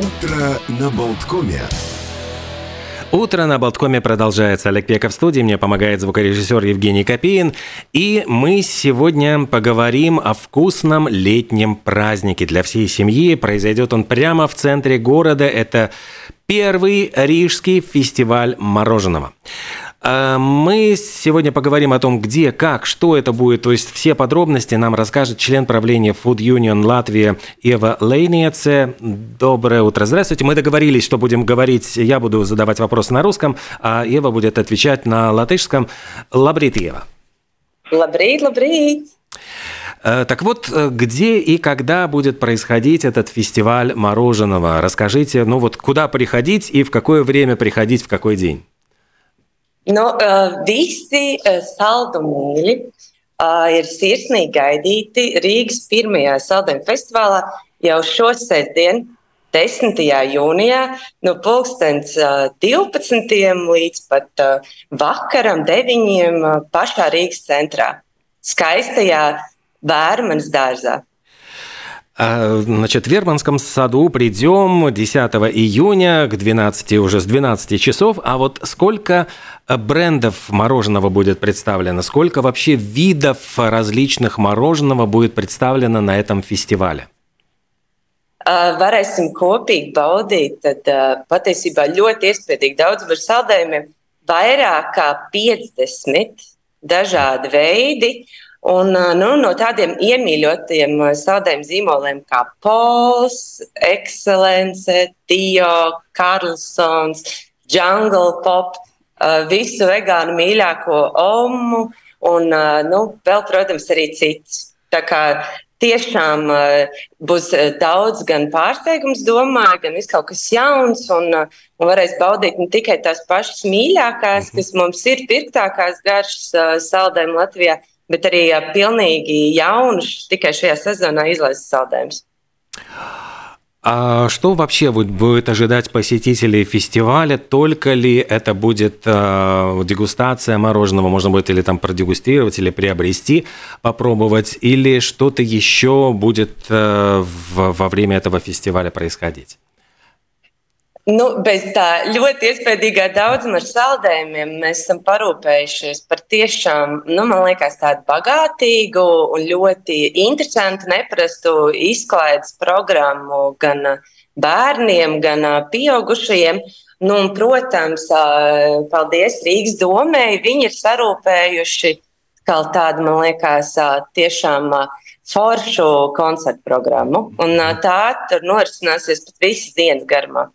Утро на Болткоме. Утро на Болткоме продолжается. Олег Пеков в студии, мне помогает звукорежиссер Евгений Копеин. И мы сегодня поговорим о вкусном летнем празднике для всей семьи. Произойдет он прямо в центре города. Это первый Рижский фестиваль мороженого. А, мы сегодня поговорим о том, где, как, что это будет. То есть все подробности нам расскажет член правления Food Union Латвия Ева Лейниеце. Доброе утро. Здравствуйте. Мы договорились, что будем говорить, я буду задавать вопросы на русском, а Ева будет отвечать на латышском. Лабрит, Ева. Лабрит, лабрит. Э, так вот, э, где и когда будет происходить этот фестиваль мороженого? Расскажите, ну вот куда приходить и в какое время приходить, в какой день? Nu, visi saldumīļi ir sirsnīgi gaidīti Rīgas pirmajā saldējuma festivālā jau šo sestdienu, 10. jūnijā, no pulkstens 12. līdz pat vakaram 9. pašā Rīgas centrā, skaistajā Vērmanas dārzā. А, значит, в Верманском саду придем 10 июня к 12, уже с 12 часов. А вот сколько брендов мороженого будет представлено? Сколько вообще видов различных мороженого будет представлено на этом фестивале? Varēsim kopīgi baudīt, tad patiesībā ļoti iespaidīgi daudz var saldējumiem, vairāk kā 50 dažādi veidi. Un, nu, no tādiem iemīļotiem saldējumu zīmoliem kā Pols, Excellence, Dio, Karlsons, Jungle Pop, visu vegānu mīļāko omu un, nu, vēl, protams, arī cits. Tā kā tiešām būs daudz gan pārsteigums, domāju, gan viss kaut kas jauns, un, un varēs baudīt ne tikai tās pašas mīļākās, kas mums ir pirktākās garšas saldējumi Latvijā, bet arī pilnīgi jaunus, tikai šajā sezonā izlaistas saldējumus. А что вообще будет ожидать посетителей фестиваля? Только ли это будет э, дегустация мороженого? Можно будет или там продегустировать, или приобрести, попробовать, или что-то еще будет э, в, во время этого фестиваля происходить? Nu, bez tā ļoti iespaidīgā daudzuma ar saldējumiem mēs esam parūpējušies par tiešām, nu, man liekas, tādu bagātīgu un ļoti interesantu, neparastu izklaides programmu gan bērniem, gan pieaugušajiem. Nu, un, protams, paldies Rīgas domēji, viņi ir sarūpējuši kaut tādu, man liekas, tiešām foršu koncertu programmu. Un tā tur norisināsies pat visas dienas garumā.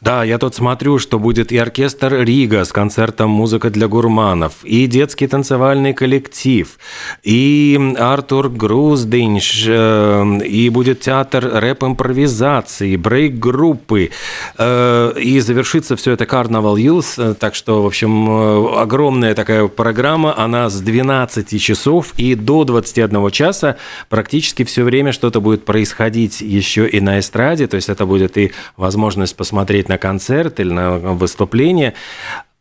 Да, я тут смотрю, что будет и оркестр Рига с концертом «Музыка для гурманов», и детский танцевальный коллектив, и Артур Груздинш, э, и будет театр рэп-импровизации, брейк-группы, э, и завершится все это «Карнавал Юз», так что, в общем, э, огромная такая программа, она с 12 часов и до 21 часа. Практически все время что-то будет происходить еще и на эстраде, то есть это будет и возможность посмотреть на концерт или на выступление.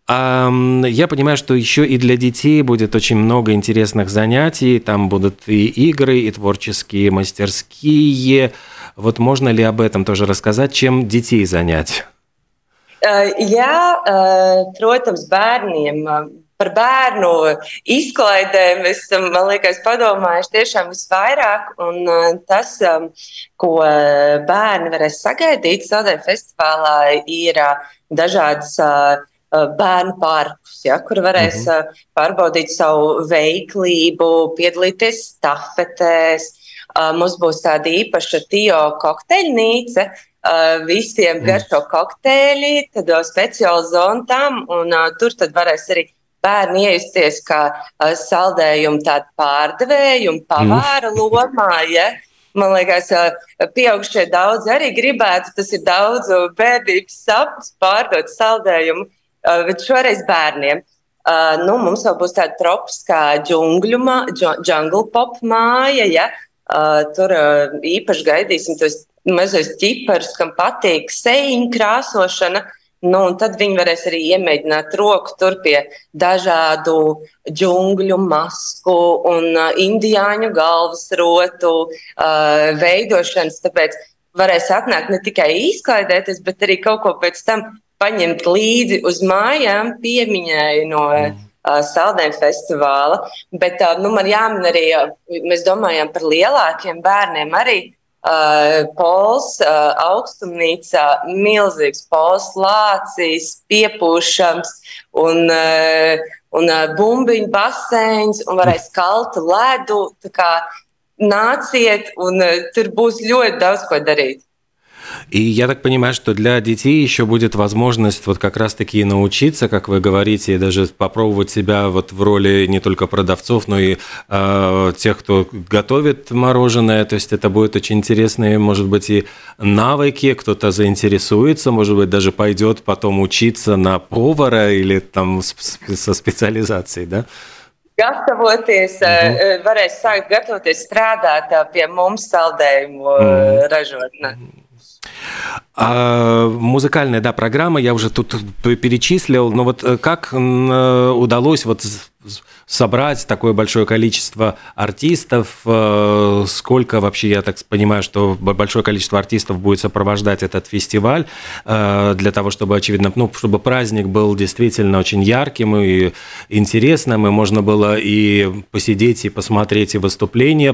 Я понимаю, что еще и для детей будет очень много интересных занятий. Там будут и игры, и творческие мастерские. Вот можно ли об этом тоже рассказать, чем детей занять? Jā, protams, bērniem par bērnu izklaidēm esam, man liekas, padomājuši tiešām visvairāk. Un uh, tas, um, ko uh, bērni varēs sagaidīt Saldēļa festivālā, ir uh, dažādas bērnu parkus, ja, kur varēs mm -hmm. pārbaudīt savu veiklību, piedalīties stafetēs. Mums būs tāda īpaša Tio kokteļnīca, visiem mm. garšo kokteļi, tad speciāla zona tam, un tur tad varēs arī bērni iejusties kā uh, saldējumu pārdevēju un pavāra mm. lomā. Ja? Man liekas, pieaugušie daudz arī gribētu. Tas ir daudz bērnības sapnis pārdot saldējumu, uh, bet šoreiz bērniem. Uh, nu, mums vēl būs tāda tropiskā džungļu, jungle pop māja. Ja? Uh, tur uh, īpaši gaidīsim tos mazos ķiparus, kam patīk sēņu krāsošana. Uh, Nu, tad viņi varēs arī iemēģināt roku tur pie dažādu džungļu masku un uh, indiāņu galvas rotu uh, veidošanas. Tāpēc varēs atnākt ne tikai izklaidēties, bet arī kaut ko pēc tam paņemt līdzi uz mājām, piemiņai no mm. uh, saldējuma festivāla. Bet uh, nu, man jāmin arī, uh, mēs domājam par lielākiem bērniem arī. Uh, pols, uh, augstumnīca, milzīgs pols, lācīs, piepūšams un, uh, un uh, bumbiņu baseins un varēs kaltu ledu. Nāciet, un uh, tur būs ļoti daudz ko darīt. И я так понимаю, что для детей еще будет возможность вот как раз-таки научиться, как вы говорите, и даже попробовать себя вот в роли не только продавцов, но и э, тех, кто готовит мороженое. То есть это будет очень интересные, может быть, и навыки, кто-то заинтересуется, может быть, даже пойдет потом учиться на повара или там со специализацией, да? gatavoties, mm -hmm. varēs sākt gatavoties strādāt pie mums saldējumu mm -hmm. ražotnē. А, музыкальная, да, программа, я уже тут перечислил, но вот э, как э, удалось вот собрать такое большое количество артистов? Э, сколько вообще, я так понимаю, что большое количество артистов будет сопровождать этот фестиваль э, для того, чтобы, очевидно, ну, чтобы праздник был действительно очень ярким и интересным, и можно было и посидеть, и посмотреть и выступления,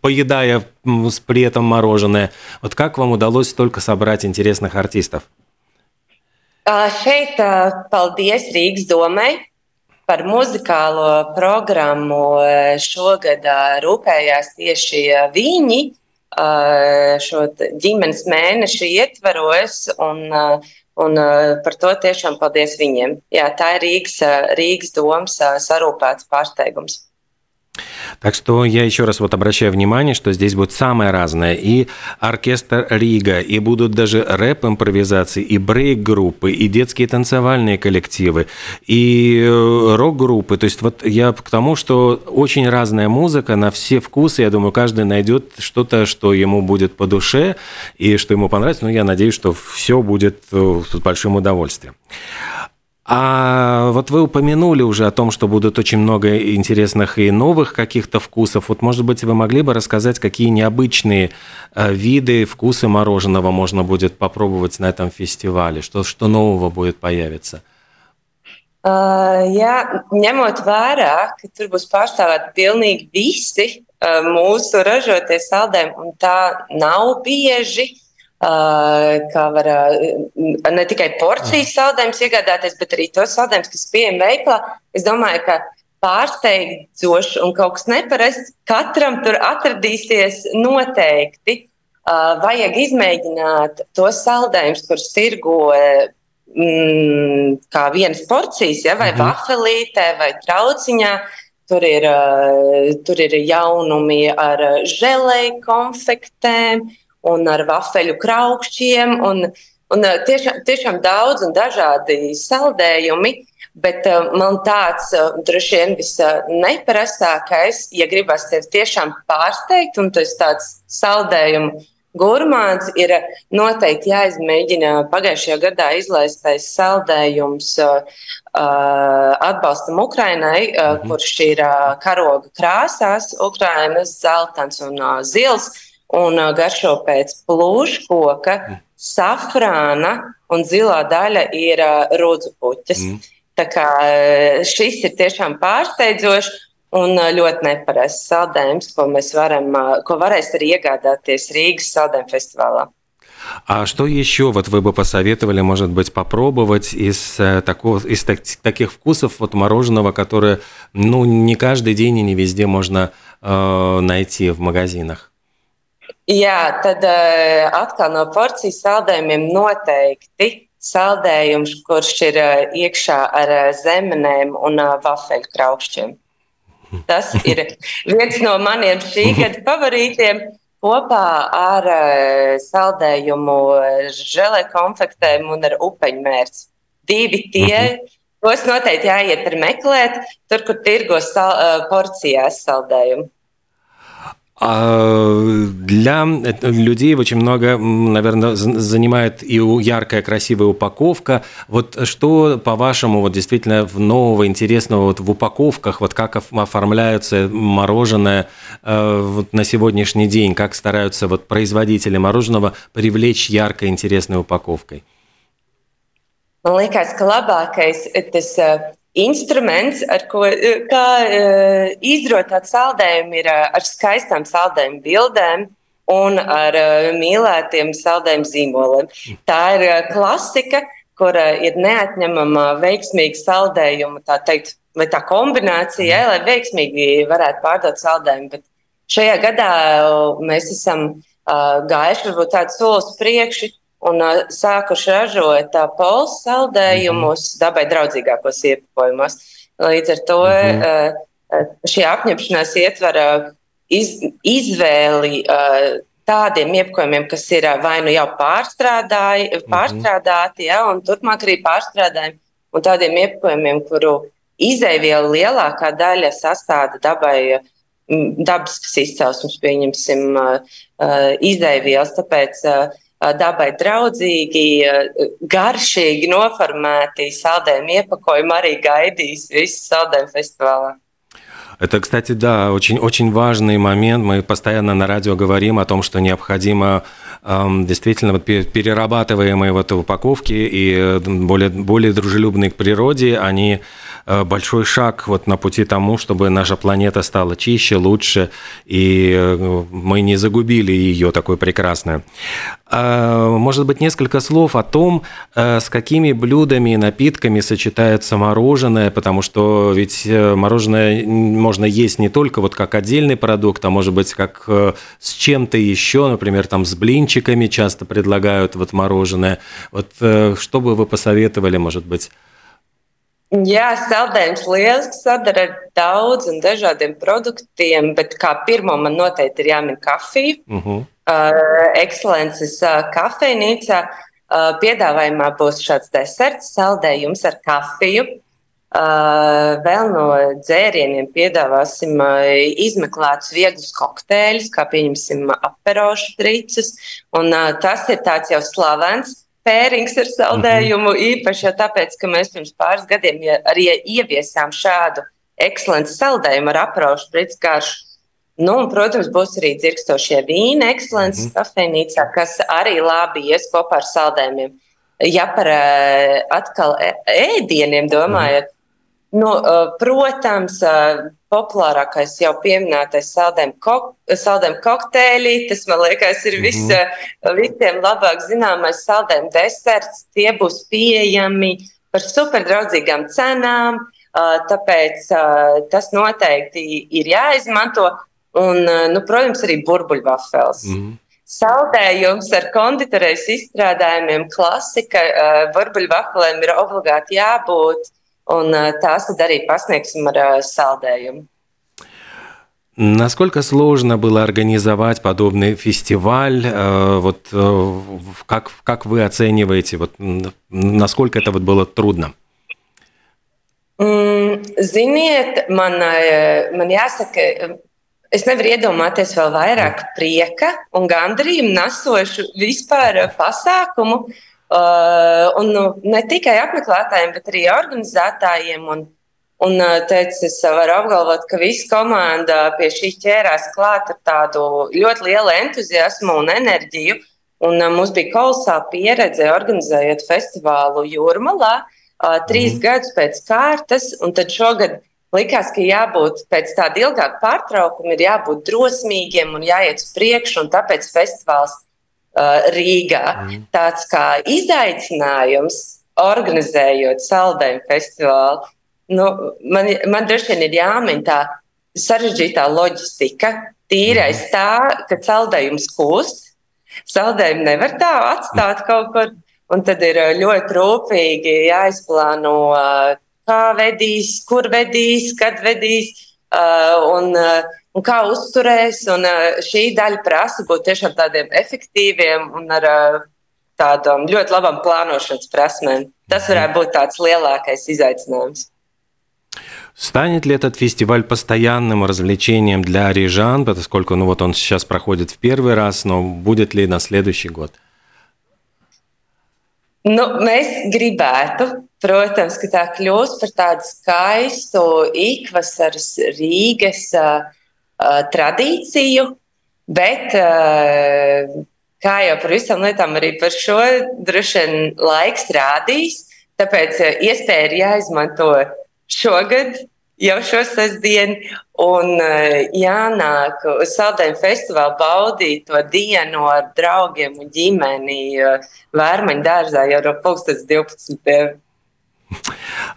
поедая при этом мороженое. Вот как вам удалось столько собрать интересных артистов? Šeit paldies Rīgas domai Par muzikālo programmu e, šogad e, rūpējās tieši e, viņi šo ģimenes mēnešu ietvaros. Un, un par to tiešām paldies viņiem. Jā, tā ir Rīgas, Rīgas domas sarūpēts pārsteigums. Так что я еще раз вот обращаю внимание, что здесь будет самое разное. И оркестр Рига, и будут даже рэп-импровизации, и брейк-группы, и детские танцевальные коллективы, и э, рок-группы. То есть вот я к тому, что очень разная музыка на все вкусы. Я думаю, каждый найдет что-то, что ему будет по душе и что ему понравится. Но я надеюсь, что все будет э, с большим удовольствием. А вот вы упомянули уже о том, что будут очень много интересных и новых каких-то вкусов. Вот, может быть, вы могли бы рассказать, какие необычные э, виды, вкусы мороженого можно будет попробовать на этом фестивале? Что, что нового будет появиться? Uh, jā, ņemot vērā, ka tur būs pārstāvēti pilnīgi visi uh, mūsu ražotie saldējumi, un tā nav kā var ne tikai porcijas saldējumus iegādāties, bet arī tos saldējumus, kas pieejami veiklā. Es domāju, ka pārsteidzoši un kaut kas neparasts katram tur atradīsies noteikti. Vajag izmēģināt tos saldējumus, kurus tirgo mm, kā vienas porcijas, ja, vai mhm. vafelītē, vai trauciņā. Tur ir, tur ir jaunumi ar žēlēju konfektēm, uh, un ar vafeļu kraukšķiem. Un, un tiešām, tiešām daudz un dažādi saldējumi. Bet uh, man tāds uh, droši vien visneparastākais, ja gribas tevi tiešām pārsteigt, un tas tāds saldējumu gurmāns, ir noteikti jāizmēģina pagājušajā gadā izlaistais saldējums uh, atbalstam Ukrainai, uh, kurš ir uh, karoga krāsās, Ukrainas zeltains un zils. Uh, un garšo pēc plūškoka, mm. safrāna un zilā daļa ir rudzu puķis. Mm. Tā kā šis ir tiešām pārsteidzošs un ļoti neparasts saldējums, ko mēs varam, ko varēs arī iegādāties Rīgas saldējuma festivālā. А что еще вот вы бы посоветовали, может быть, попробовать из, такого, из так, таких вкусов вот мороженого, которое ну, не каждый день и не везде можно э, найти в магазинах? Jā, tad uh, atkal no porcijas saldējumiem noteikti saldējums, kurš ir uh, iekšā ar uh, zemenēm un uh, vafeļu kraukšķiem. Tas ir viens no maniem šī gada favorītiem. Kopā ar uh, saldējumu, žēlē konfektēm un ar upeņu mērci. Divi tie, mhm. tos noteikti jāiet ar meklēt, tur, kur tirgos sal, uh, porcijās saldējumu. А для людей очень много, наверное, занимает и яркая, красивая упаковка. Вот что, по-вашему, вот действительно нового, интересного вот в упаковках, вот как оформляются мороженое э, вот на сегодняшний день, как стараются вот производители мороженого привлечь яркой, интересной упаковкой? Man liekas, ka instruments, ar ko eh, kā, uh, izrotāt saldējumu, ir uh, ar skaistām saldējumu bildēm un ar uh, mīlētiem saldējumu zīmoliem. Tā ir uh, klasika, kura ir neatņemama veiksmīga saldējuma, tā teikt, vai tā kombinācija, ja, lai veiksmīgi varētu pārdot saldējumu. Bet šajā gadā uh, mēs esam uh, gājuši varbūt tādu solis priekšu un uh, sākuši ražot uh, pols saldējumus mm -hmm. dabai draudzīgākos iepakojumos. Līdz ar to mm -hmm. uh, šī apņemšanās ietver uh, iz, izvēli. Uh, Tādiem iepakojumiem, kas ir vai nu jau pārstrādāti, mm -hmm. ja, un turpmāk arī pārstrādājumi, un tādiem iepakojumiem, kuru izēvielu lielākā daļa sastāda dabai dabiskas izcelsmes, pieņemsim, izēvielas. Tāpēc uh, dabai draudzīgi, garšīgi noformēti saldējumi iepakojumi arī gaidīs visu saldējumu festivālā. Это, кстати, да, очень, очень важный момент. Мы постоянно на радио говорим о том, что необходимо действительно вот перерабатываемые вот упаковки и более, более дружелюбные к природе, они Э, большой шаг вот на пути тому, чтобы наша планета стала чище, лучше, и э, мы не загубили ее такой прекрасной. А, может быть, несколько слов о том, э, с какими блюдами и напитками сочетается мороженое, потому что ведь мороженое можно есть не только вот как отдельный продукт, а может быть, как с чем-то еще, например, там с блинчиками часто предлагают вот мороженое. Вот что бы вы посоветовали, может быть, Jā, saldējums liels, sadara ar daudziem dažādiem produktiem, bet kā pirmo man noteikti ir jāmin kafija. Uh -huh. uh, Excelences uh, kafejnīcā uh, piedāvājumā būs šāds deserts, saldējums ar kafiju. Uh, vēl no dzērieniem piedāvāsim uh, izmeklētus vieglus kokteļus, kā pieņemsim aperošu trīcus. Un, uh, tas ir tāds jau slavens pērings ar saldējumu. Mm -hmm. Īpaši jau tāpēc, ka mēs pirms pāris gadiem ja arī ieviesām šādu ekscelences saldējumu ar apraušu pritskāršu. Nu, un, protams, būs arī dzirkstošie vīni, ekscelences mm -hmm. kafejnīcā, kas arī labi ies kopā ar saldējumiem. Ja par atkal ēdieniem domājot, mm -hmm. Nu, protams, populārākais jau pieminētais saldējuma kok kokteļi. Tas, man liekas, ir vis, mm -hmm. visiem labāk zināmais saldējuma deserts. Tie būs pieejami par superdraudzīgām cenām. Tāpēc tas noteikti ir jāizmanto. Un, nu, protams, arī burbuļvafels. Mm -hmm. Saldējums ar konditorejas izstrādājumiem, klasika, burbuļvafelēm ir obligāti jābūt un tās tad arī pasniegsim ar saldējumu. Насколько сложно было организовать подобный фестиваль? Вот как, как вы оцениваете, вот, насколько это вот было трудно? Ziniet, man, man jāsaka, es nevaru iedomāties vēl vairāk prieka un gandarījumu nesošu vispār pasākumu. Uh, Uh, un nu, ne tikai apmeklētājiem, bet arī organizētājiem. Un, un uh, teicu, es varu apgalvot, ka visa komanda pie šī ķērās klāt ar tādu ļoti lielu entuziasmu un enerģiju. Un, uh, mums bija kolosāla pieredze organizējot festivālu Jūrmalā uh, trīs mm. gadus pēc kārtas. Tad šogad likās, ka jābūt pēc tāda ilgāka pārtraukuma, ir jābūt drosmīgiem un jāiet uz priekšu. Tāpēc festivāls uh, Rīgā. Mm. Tāds kā izaicinājums, organizējot saldējumu festivālu. Nu, man, man droši vien ir jāmin tā sarežģītā loģistika. Tīrais mm. tā, ka saldējums kūst. Saldējumu nevar tā atstāt mm. kaut kur. Un tad ir uh, ļoti rūpīgi jāizplāno, uh, kā vedīs, kur vedīs, kad vedīs. Uh, un, uh, un kā uzturēs. Un, uh, šī daļa prasa būt tiešām tādiem efektīviem un ar uh, tādām ļoti labām plānošanas prasmēm. Tas varētu būt tāds lielākais izaicinājums. Станет ли этот фестиваль постоянным развлечением для рижан, поскольку ну вот он сейчас проходит в первый раз, но будет ли на следующий год? Nu, mēs gribētu, protams, ka tā kļūs par tādu skaistu ikvasaras Rīgas uh, uh, tradīciju, bet, uh, kā jau par visām lietām, arī par šo droši vien laiks rādīs. Tāpēc uh, iespēja ir jāizmanto šogad, jau šo sestdienu, un eh, jānāk uz Saldēju festivālu baudīt to dienu ar draugiem un ģimeni eh, Vērmaņu dārzā jau no 2012.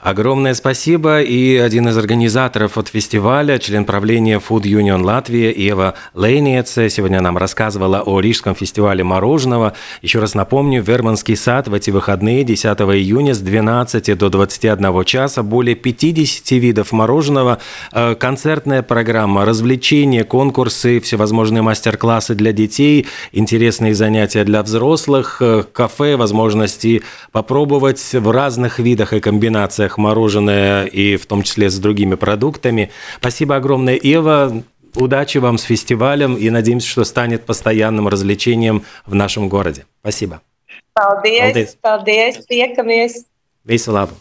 Огромное спасибо. И один из организаторов от фестиваля, член правления Food Union Латвия Ева Лейнец, сегодня нам рассказывала о Рижском фестивале мороженого. Еще раз напомню, Верманский сад в эти выходные 10 июня с 12 до 21 часа более 50 видов мороженого, э, концертная программа, развлечения, конкурсы, всевозможные мастер-классы для детей, интересные занятия для взрослых, э, кафе, возможности попробовать в разных видах и комбинациях мороженое, и в том числе с другими продуктами. Спасибо огромное, Ева. Удачи вам с фестивалем и надеемся, что станет постоянным развлечением в нашем городе. Спасибо. Paldies! Paldies! Paldies. Tiekamies! Visu labu!